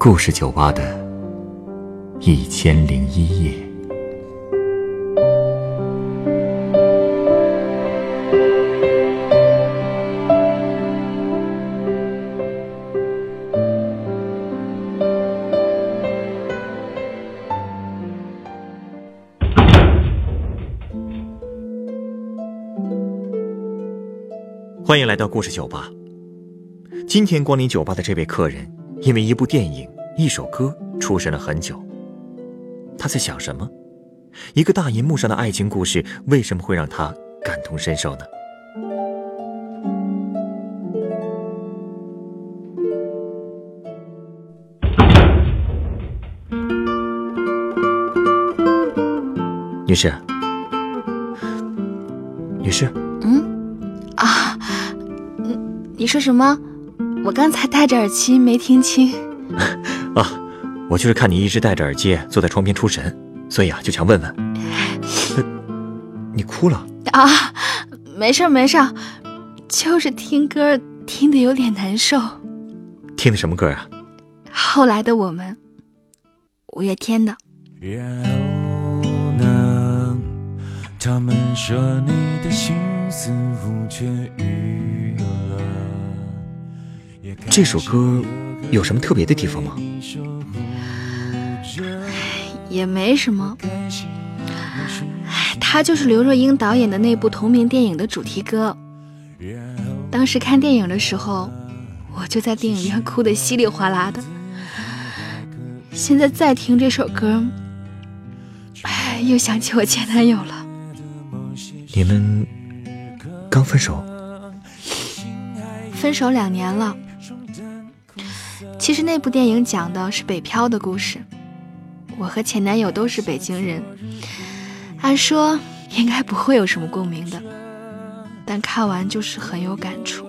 故事酒吧的一千零一夜。欢迎来到故事酒吧。今天光临酒吧的这位客人，因为一部电影、一首歌出神了很久。他在想什么？一个大银幕上的爱情故事，为什么会让他感同身受呢？女士，女士，嗯，啊，你你说什么？我刚才戴着耳机没听清。啊，我就是看你一直戴着耳机坐在窗边出神，所以啊就想问问。你哭了？啊，没事没事，就是听歌听得有点难受。听的什么歌啊？后来的我们，五月天的。然后呢？他们说你的心似乎痊愈了。这首歌有什么特别的地方吗？也没什么，唉，它就是刘若英导演的那部同名电影的主题歌。当时看电影的时候，我就在电影院哭得稀里哗啦的。现在再听这首歌，唉，又想起我前男友了。你们刚分手？分手两年了。其实那部电影讲的是北漂的故事，我和前男友都是北京人，按说应该不会有什么共鸣的，但看完就是很有感触。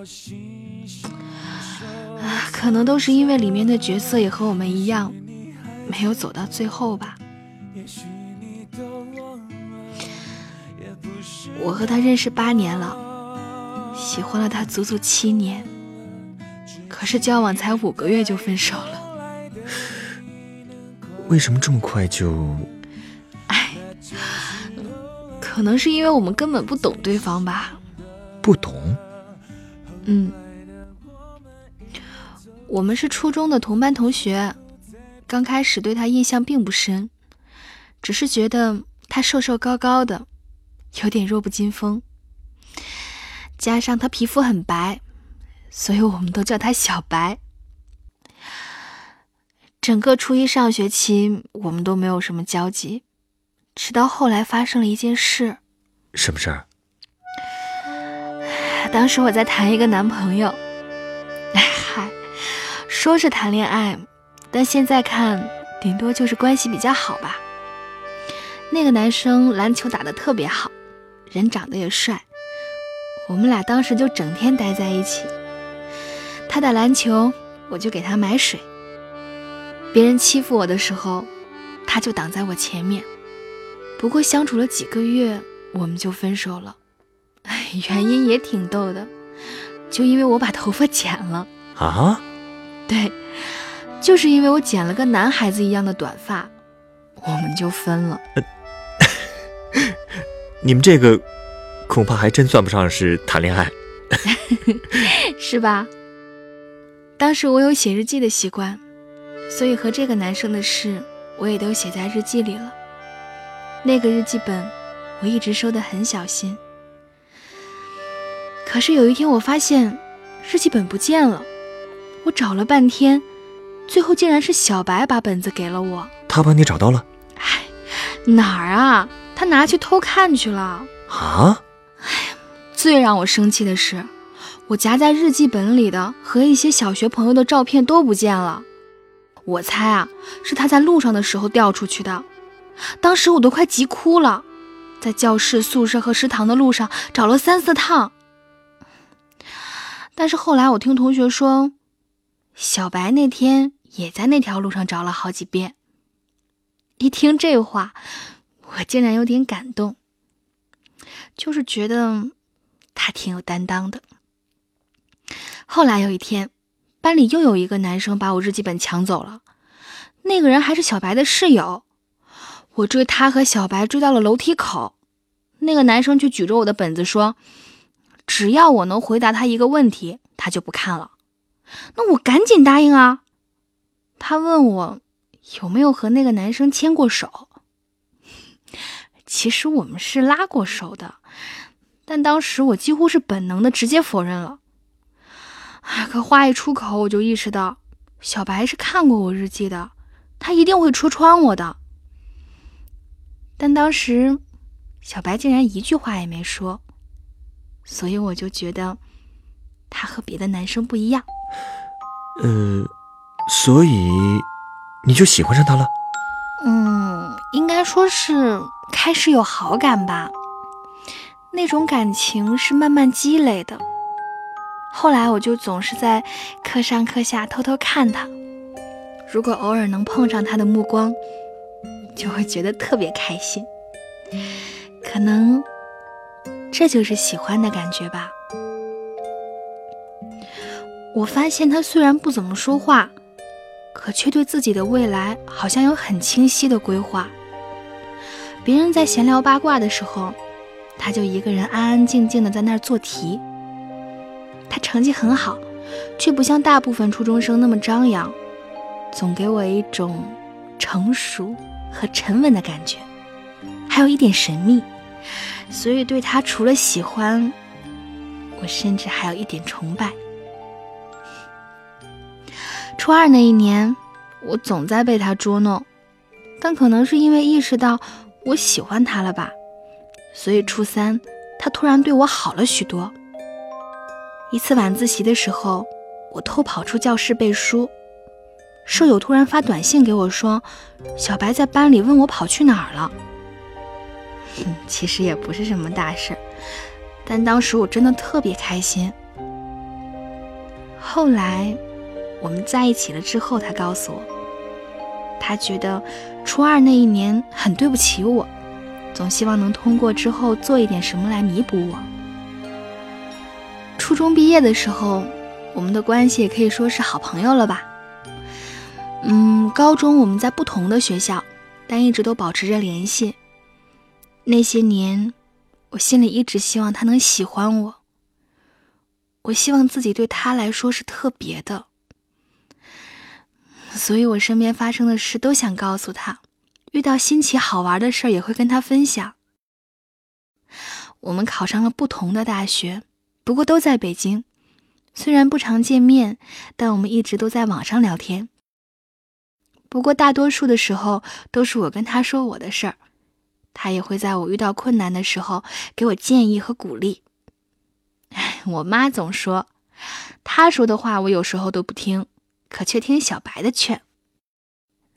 可能都是因为里面的角色也和我们一样，没有走到最后吧。我和他认识八年了，喜欢了他足足七年，可是交往才五个月就分手了。为什么这么快就……哎，可能是因为我们根本不懂对方吧。不懂？嗯，我们是初中的同班同学，刚开始对他印象并不深，只是觉得他瘦瘦高高的，有点弱不禁风，加上他皮肤很白，所以我们都叫他小白。整个初一上学期，我们都没有什么交集，直到后来发生了一件事。什么事儿？当时我在谈一个男朋友，嗨，说是谈恋爱，但现在看，顶多就是关系比较好吧。那个男生篮球打得特别好，人长得也帅，我们俩当时就整天待在一起。他打篮球，我就给他买水；别人欺负我的时候，他就挡在我前面。不过相处了几个月，我们就分手了。哎，原因也挺逗的，就因为我把头发剪了。啊？对，就是因为我剪了个男孩子一样的短发，我们就分了。你们这个恐怕还真算不上是谈恋爱。是吧？当时我有写日记的习惯，所以和这个男生的事我也都写在日记里了。那个日记本我一直收得很小心。可是有一天我发现日记本不见了，我找了半天，最后竟然是小白把本子给了我。他帮你找到了？哎，哪儿啊？他拿去偷看去了。啊？哎最让我生气的是，我夹在日记本里的和一些小学朋友的照片都不见了。我猜啊，是他在路上的时候掉出去的。当时我都快急哭了，在教室、宿舍和食堂的路上找了三四趟。但是后来我听同学说，小白那天也在那条路上找了好几遍。一听这话，我竟然有点感动，就是觉得他挺有担当的。后来有一天，班里又有一个男生把我日记本抢走了，那个人还是小白的室友。我追他和小白追到了楼梯口，那个男生却举着我的本子说：“只要我能回答他一个问题，他就不看了。”那我赶紧答应啊。他问我有没有和那个男生牵过手。其实我们是拉过手的，但当时我几乎是本能的直接否认了。可话一出口，我就意识到小白是看过我日记的，他一定会戳穿我的。但当时小白竟然一句话也没说，所以我就觉得他和别的男生不一样。呃，所以你就喜欢上他了？嗯，应该说是开始有好感吧。那种感情是慢慢积累的。后来我就总是在课上课下偷偷看他，如果偶尔能碰上他的目光，就会觉得特别开心。可能这就是喜欢的感觉吧。我发现他虽然不怎么说话，可却对自己的未来好像有很清晰的规划。别人在闲聊八卦的时候，他就一个人安安静静的在那儿做题。他成绩很好，却不像大部分初中生那么张扬，总给我一种成熟和沉稳的感觉，还有一点神秘。所以对他除了喜欢，我甚至还有一点崇拜。初二那一年，我总在被他捉弄，但可能是因为意识到我喜欢他了吧，所以初三他突然对我好了许多。一次晚自习的时候，我偷跑出教室背书，舍友突然发短信给我说，小白在班里问我跑去哪儿了。其实也不是什么大事，但当时我真的特别开心。后来。我们在一起了之后，他告诉我，他觉得初二那一年很对不起我，总希望能通过之后做一点什么来弥补我。初中毕业的时候，我们的关系也可以说是好朋友了吧。嗯，高中我们在不同的学校，但一直都保持着联系。那些年，我心里一直希望他能喜欢我，我希望自己对他来说是特别的。所以，我身边发生的事都想告诉他，遇到新奇好玩的事也会跟他分享。我们考上了不同的大学，不过都在北京。虽然不常见面，但我们一直都在网上聊天。不过大多数的时候都是我跟他说我的事儿，他也会在我遇到困难的时候给我建议和鼓励。我妈总说，他说的话我有时候都不听。可却听小白的劝，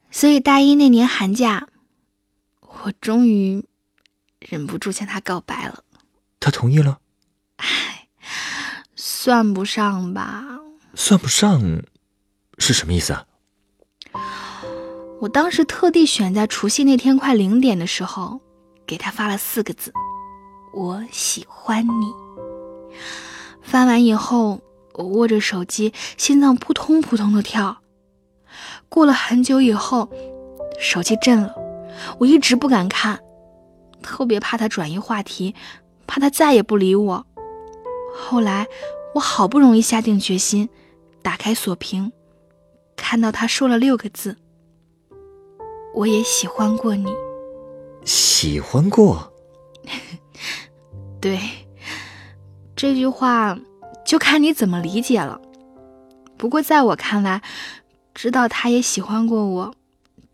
所以大一那年寒假，我终于忍不住向他告白了。他同意了？唉，算不上吧。算不上是什么意思啊？我当时特地选在除夕那天快零点的时候，给他发了四个字：“我喜欢你。”发完以后。我握着手机，心脏扑通扑通的跳。过了很久以后，手机震了，我一直不敢看，特别怕他转移话题，怕他再也不理我。后来，我好不容易下定决心，打开锁屏，看到他说了六个字：“我也喜欢过你。”喜欢过？对，这句话。就看你怎么理解了。不过在我看来，知道他也喜欢过我，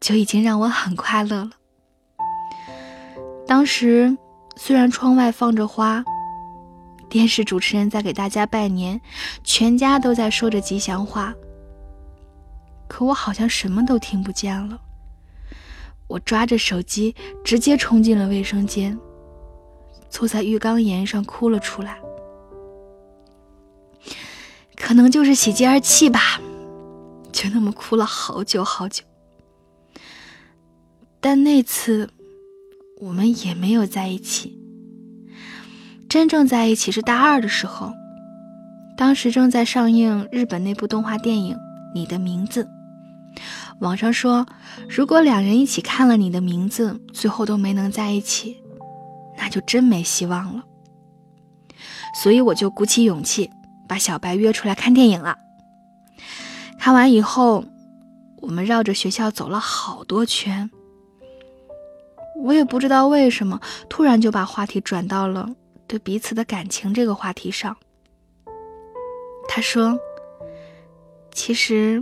就已经让我很快乐了。当时虽然窗外放着花，电视主持人在给大家拜年，全家都在说着吉祥话，可我好像什么都听不见了。我抓着手机，直接冲进了卫生间，坐在浴缸沿上哭了出来。可能就是喜极而泣吧，就那么哭了好久好久。但那次，我们也没有在一起。真正在一起是大二的时候，当时正在上映日本那部动画电影《你的名字》，网上说，如果两人一起看了你的名字，最后都没能在一起，那就真没希望了。所以我就鼓起勇气把小白约出来看电影了。看完以后，我们绕着学校走了好多圈。我也不知道为什么，突然就把话题转到了对彼此的感情这个话题上。他说：“其实。”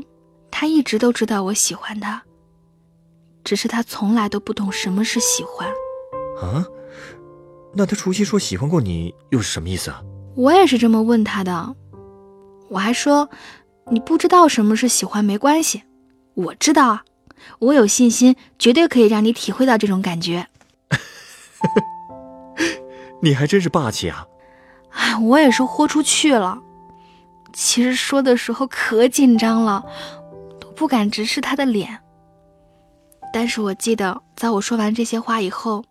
他一直都知道我喜欢他，只是他从来都不懂什么是喜欢。啊？那他除夕说喜欢过你，又是什么意思啊？我也是这么问他的。我还说，你不知道什么是喜欢没关系，我知道啊，我有信心，绝对可以让你体会到这种感觉。你还真是霸气啊！哎，我也是豁出去了。其实说的时候可紧张了。都不敢直视他的脸，但是我记得，在我说完这些话以后，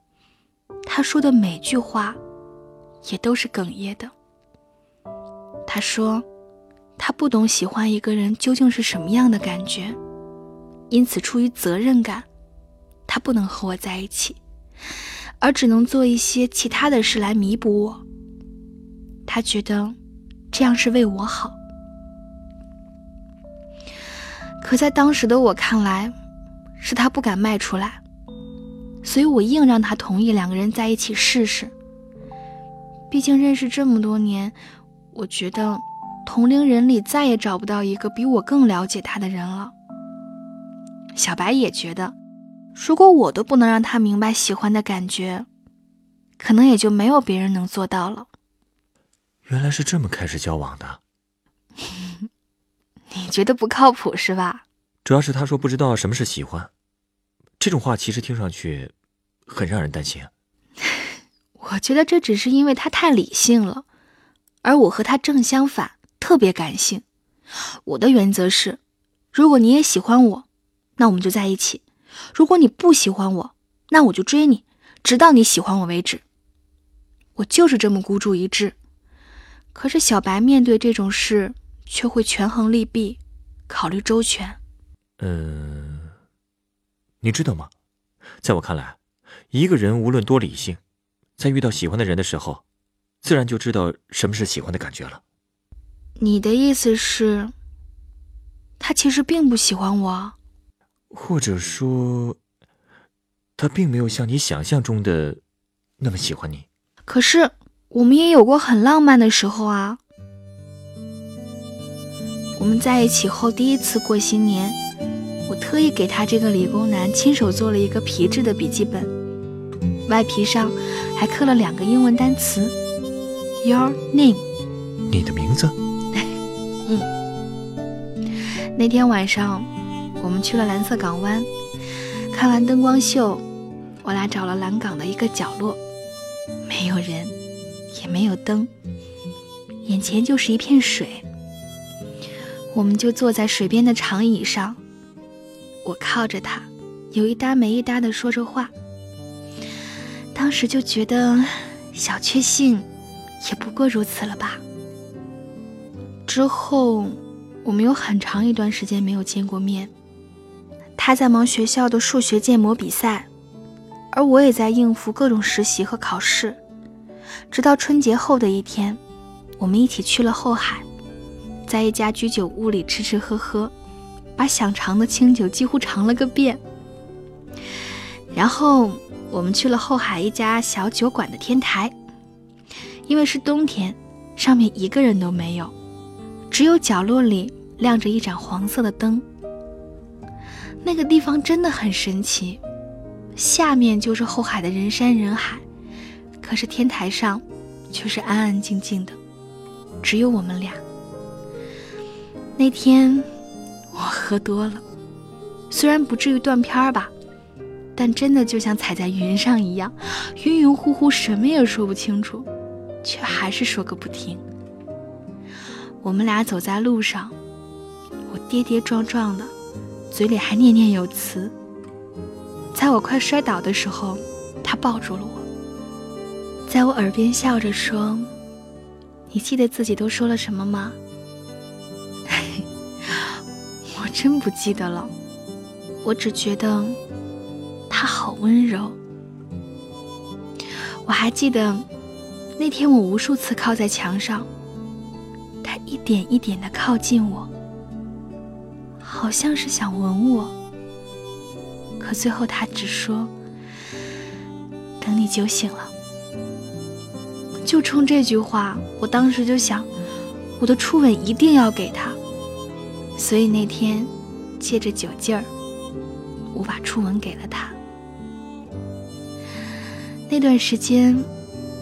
他说的每句话，也都是哽咽的。他说，他不懂喜欢一个人究竟是什么样的感觉，因此出于责任感，他不能和我在一起，而只能做一些其他的事来弥补我。他觉得，这样是为我好。可在当时的我看来，是他不敢迈出来，所以我硬让他同意两个人在一起试试。毕竟认识这么多年，我觉得同龄人里再也找不到一个比我更了解他的人了。小白也觉得，如果我都不能让他明白喜欢的感觉，可能也就没有别人能做到了。原来是这么开始交往的。你觉得不靠谱是吧？主要是他说不知道什么是喜欢，这种话其实听上去很让人担心。我觉得这只是因为他太理性了，而我和他正相反，特别感性。我的原则是，如果你也喜欢我，那我们就在一起；如果你不喜欢我，那我就追你，直到你喜欢我为止。我就是这么孤注一掷。可是小白面对这种事。却会权衡利弊，考虑周全。嗯，你知道吗？在我看来，一个人无论多理性，在遇到喜欢的人的时候，自然就知道什么是喜欢的感觉了。你的意思是，他其实并不喜欢我，或者说，他并没有像你想象中的那么喜欢你。可是，我们也有过很浪漫的时候啊。我们在一起后第一次过新年，我特意给他这个理工男亲手做了一个皮质的笔记本，外皮上还刻了两个英文单词：Your name，你的名字。嗯。那天晚上，我们去了蓝色港湾，看完灯光秀，我俩找了蓝港的一个角落，没有人，也没有灯，眼前就是一片水。我们就坐在水边的长椅上，我靠着他，有一搭没一搭的说着话。当时就觉得小确幸，也不过如此了吧。之后，我们有很长一段时间没有见过面。他在忙学校的数学建模比赛，而我也在应付各种实习和考试。直到春节后的一天，我们一起去了后海。在一家居酒屋里吃吃喝喝，把想尝的清酒几乎尝了个遍。然后我们去了后海一家小酒馆的天台，因为是冬天，上面一个人都没有，只有角落里亮着一盏黄色的灯。那个地方真的很神奇，下面就是后海的人山人海，可是天台上却是安安静静的，只有我们俩。那天我喝多了，虽然不至于断片儿吧，但真的就像踩在云上一样，晕晕乎乎，什么也说不清楚，却还是说个不停。我们俩走在路上，我跌跌撞撞的，嘴里还念念有词。在我快摔倒的时候，他抱住了我，在我耳边笑着说：“你记得自己都说了什么吗？” 我真不记得了，我只觉得他好温柔。我还记得那天，我无数次靠在墙上，他一点一点的靠近我，好像是想吻我。可最后，他只说：“等你酒醒了。”就冲这句话，我当时就想，我的初吻一定要给他。所以那天，借着酒劲儿，我把初吻给了他。那段时间，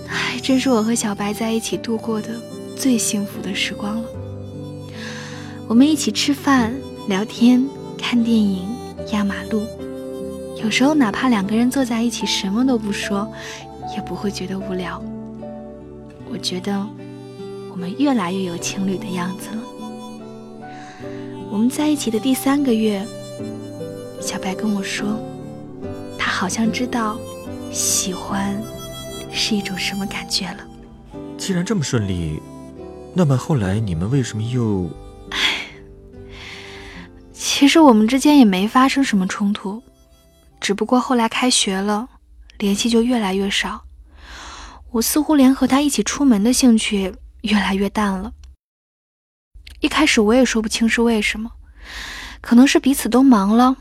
还真是我和小白在一起度过的最幸福的时光了。我们一起吃饭、聊天、看电影、压马路，有时候哪怕两个人坐在一起什么都不说，也不会觉得无聊。我觉得我们越来越有情侣的样子了。我们在一起的第三个月，小白跟我说，他好像知道喜欢是一种什么感觉了。既然这么顺利，那么后来你们为什么又……其实我们之间也没发生什么冲突，只不过后来开学了，联系就越来越少。我似乎连和他一起出门的兴趣越来越淡了。一开始我也说不清是为什么，可能是彼此都忙了，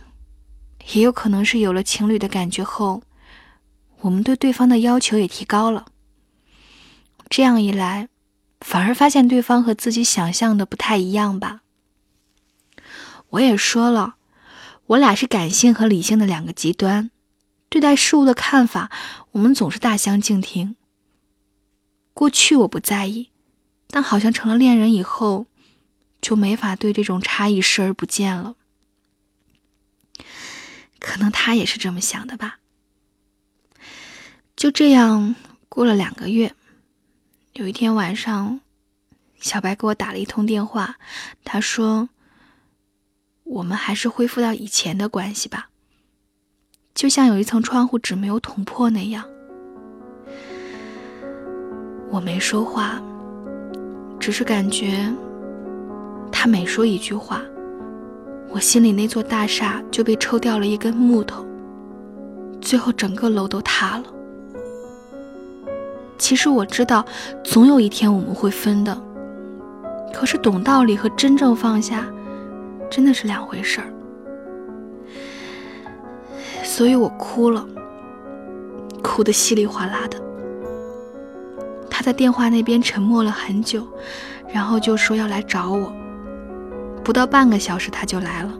也有可能是有了情侣的感觉后，我们对对方的要求也提高了。这样一来，反而发现对方和自己想象的不太一样吧。我也说了，我俩是感性和理性的两个极端，对待事物的看法，我们总是大相径庭。过去我不在意，但好像成了恋人以后，就没法对这种差异视而不见了。可能他也是这么想的吧。就这样过了两个月，有一天晚上，小白给我打了一通电话，他说：“我们还是恢复到以前的关系吧，就像有一层窗户纸没有捅破那样。”我没说话，只是感觉他每说一句话，我心里那座大厦就被抽掉了一根木头，最后整个楼都塌了。其实我知道，总有一天我们会分的，可是懂道理和真正放下，真的是两回事儿。所以我哭了，哭得稀里哗啦的。他在电话那边沉默了很久，然后就说要来找我。不到半个小时，他就来了。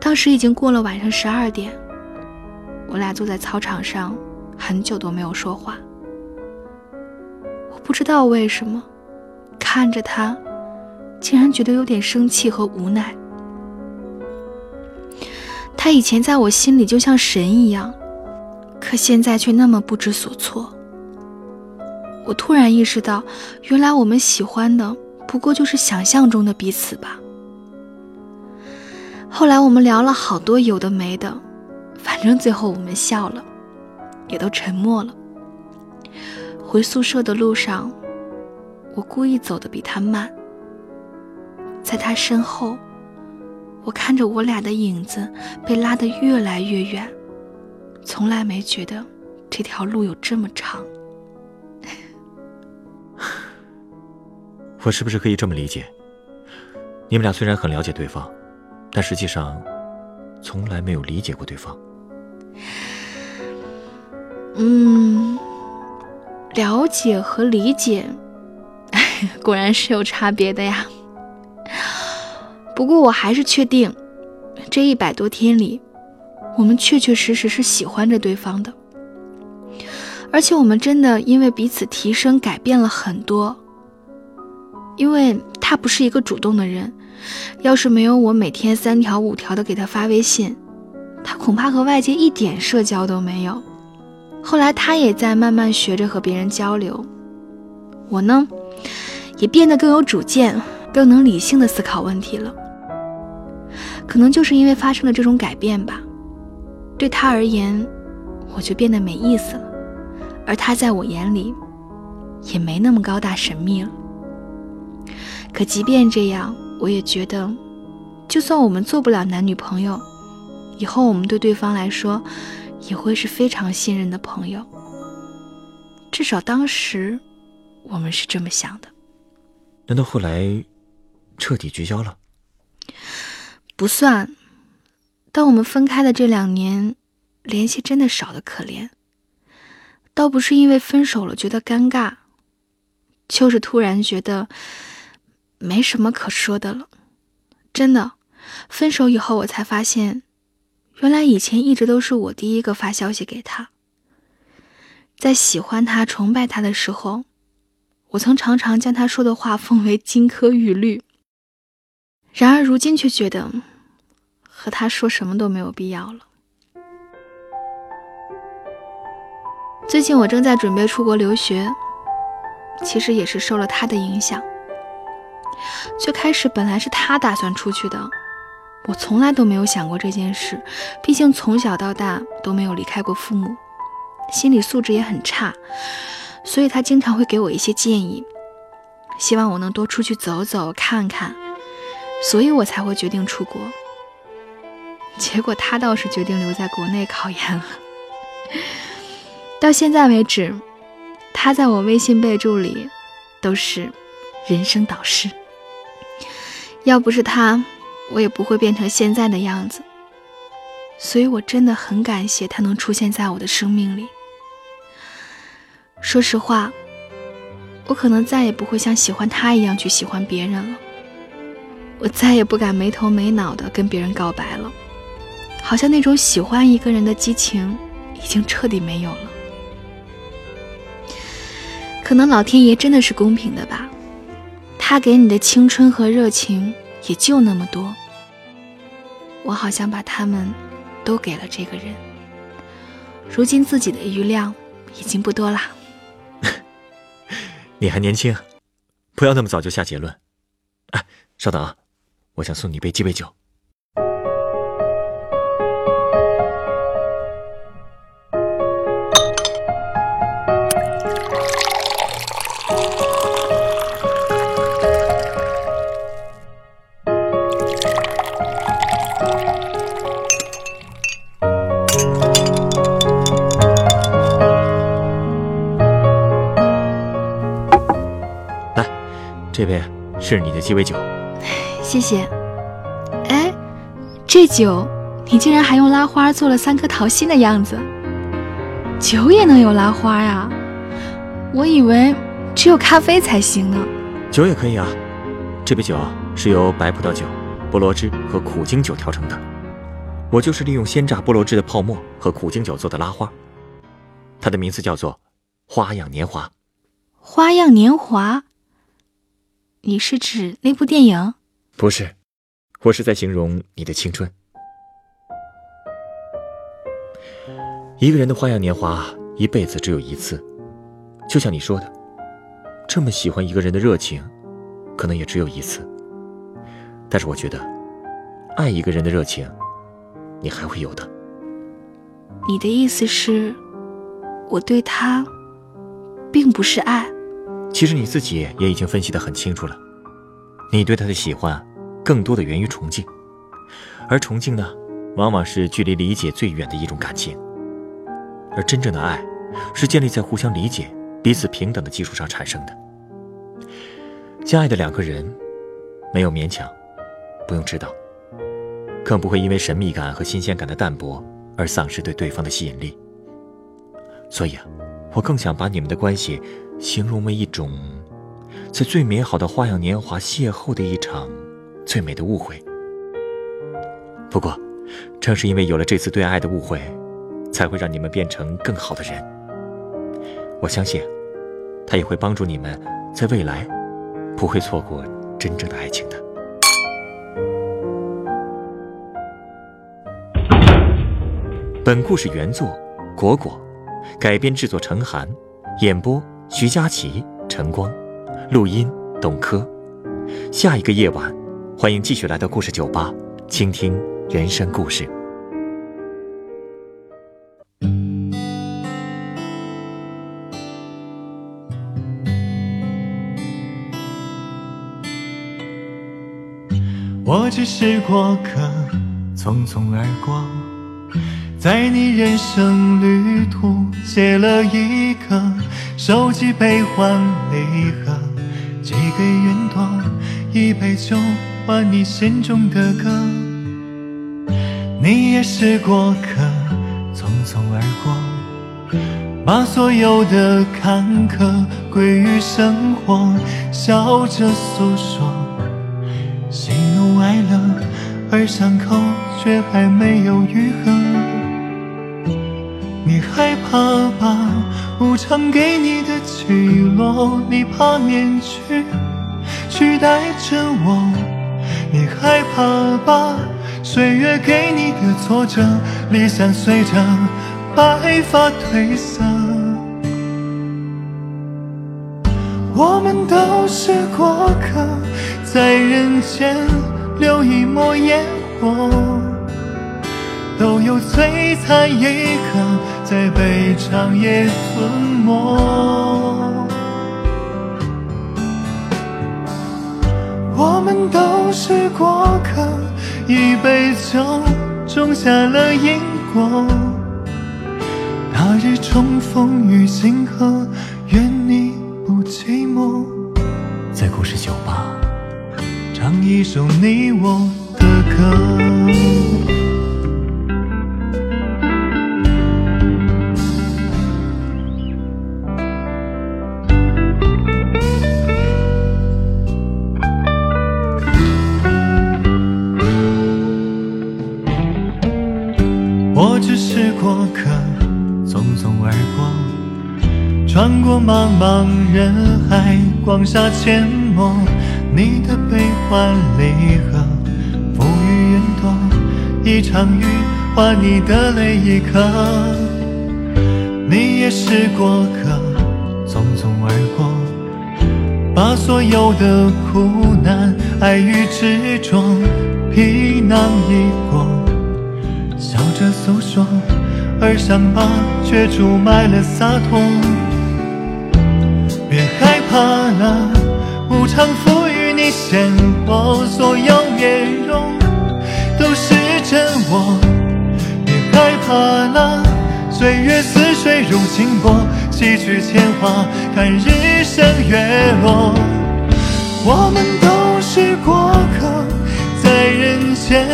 当时已经过了晚上十二点，我俩坐在操场上，很久都没有说话。我不知道为什么，看着他，竟然觉得有点生气和无奈。他以前在我心里就像神一样，可现在却那么不知所措。我突然意识到，原来我们喜欢的不过就是想象中的彼此吧。后来我们聊了好多有的没的，反正最后我们笑了，也都沉默了。回宿舍的路上，我故意走得比他慢，在他身后，我看着我俩的影子被拉得越来越远，从来没觉得这条路有这么长。我是不是可以这么理解？你们俩虽然很了解对方，但实际上从来没有理解过对方。嗯，了解和理解 果然是有差别的呀。不过我还是确定，这一百多天里，我们确确实实是喜欢着对方的，而且我们真的因为彼此提升改变了很多。因为他不是一个主动的人，要是没有我每天三条五条的给他发微信，他恐怕和外界一点社交都没有。后来他也在慢慢学着和别人交流，我呢，也变得更有主见，更能理性的思考问题了。可能就是因为发生了这种改变吧，对他而言，我就变得没意思了，而他在我眼里，也没那么高大神秘了。可即便这样，我也觉得就算我们做不了男女朋友，以后我们对对方来说也会是非常信任的朋友。至少当时我们是这么想的。难道后来彻底绝交了？不算。但我们分开的这两年，联系真的少得可怜。倒不是因为分手了觉得尴尬，就是突然觉得没什么可说的了。真的，分手以后我才发现，原来以前一直都是我第一个发消息给他。在喜欢他、崇拜他的时候，我曾常常将他说的话奉为金科玉律。然而如今却觉得。和他说什么都没有必要了。最近我正在准备出国留学，其实也是受了他的影响。最开始本来是他打算出去的，我从来都没有想过这件事。毕竟从小到大都没有离开过父母，心理素质也很差，所以他经常会给我一些建议，希望我能多出去走走看看，所以我才会决定出国。结果他倒是决定留在国内考研了。到现在为止，他在我微信备注里都是人生导师。要不是他，我也不会变成现在的样子。所以我真的很感谢他能出现在我的生命里。说实话，我可能再也不会像喜欢他一样去喜欢别人了。我再也不敢没头没脑的跟别人告白了。好像那种喜欢一个人的激情已经彻底没有了。可能老天爷真的是公平的吧，他给你的青春和热情也就那么多。我好像把他们都给了这个人，如今自己的余量已经不多啦。你还年轻，不要那么早就下结论。哎，稍等啊，我想送你一杯鸡尾酒。是你的鸡尾酒，谢谢。哎，这酒你竟然还用拉花做了三颗桃心的样子，酒也能有拉花呀？我以为只有咖啡才行呢。酒也可以啊，这杯酒是由白葡萄酒、菠萝汁和苦精酒调成的，我就是利用鲜榨菠萝汁的泡沫和苦精酒做的拉花，它的名字叫做花样年华。花样年华。你是指那部电影？不是，我是在形容你的青春。一个人的花样年华，一辈子只有一次。就像你说的，这么喜欢一个人的热情，可能也只有一次。但是我觉得，爱一个人的热情，你还会有的。你的意思是，我对他，并不是爱。其实你自己也已经分析得很清楚了，你对他的喜欢，更多的源于崇敬，而崇敬呢，往往是距离理解最远的一种感情，而真正的爱，是建立在互相理解、彼此平等的基础上产生的。相爱的两个人，没有勉强，不用知道，更不会因为神秘感和新鲜感的淡薄而丧失对对方的吸引力。所以啊，我更想把你们的关系。形容为一种，在最美好的花样年华邂逅的一场最美的误会。不过，正是因为有了这次对爱的误会，才会让你们变成更好的人。我相信，他也会帮助你们在未来不会错过真正的爱情的。本故事原作果果，改编制作陈寒，演播。徐佳琪、晨光，录音董珂。下一个夜晚，欢迎继续来到故事酒吧，倾听人生故事。我只是过客，匆匆而过，在你人生旅途写了一个手机悲欢离合，寄给云朵一杯酒，换你心中的歌。你也是过客，匆匆而过，把所有的坎坷归于生活，笑着诉说。喜怒哀乐，而伤口却还没有愈合。怕吧，无常给你的起落，你怕面具取代着我。你害怕吧，岁月给你的挫折，理想随着白发褪色。我们都是过客。在人间留一抹烟火，都有璀璨一刻在被长夜吞没。我们都是过客，一杯酒种下了因果。那日重逢于星河，愿你不寂寞。在故事酒吧。唱一首你我的歌。过客，匆匆而过，穿过茫茫人海，广厦阡陌。你的悲欢离合，浮于云朵，一场雨换你的泪一颗。你也是过客，匆匆而过，把所有的苦难、爱与执着皮囊一过，笑着诉说，而伤疤却注满了洒脱。别害怕了，无常赋予。你鲜活，所有面容都是真我。别害怕了，岁月似水如清波，洗去铅华，看日升月落。我们都是过客，在人间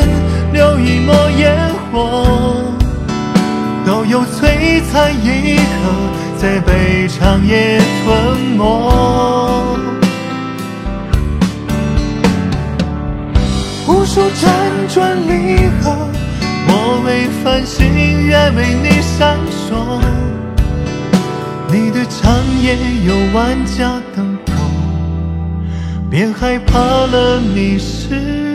留一抹烟火，都有璀璨一刻，在被长夜吞没。无数辗转离合，我为繁星，愿为你闪烁。你的长夜有万家灯火，别害怕了，你是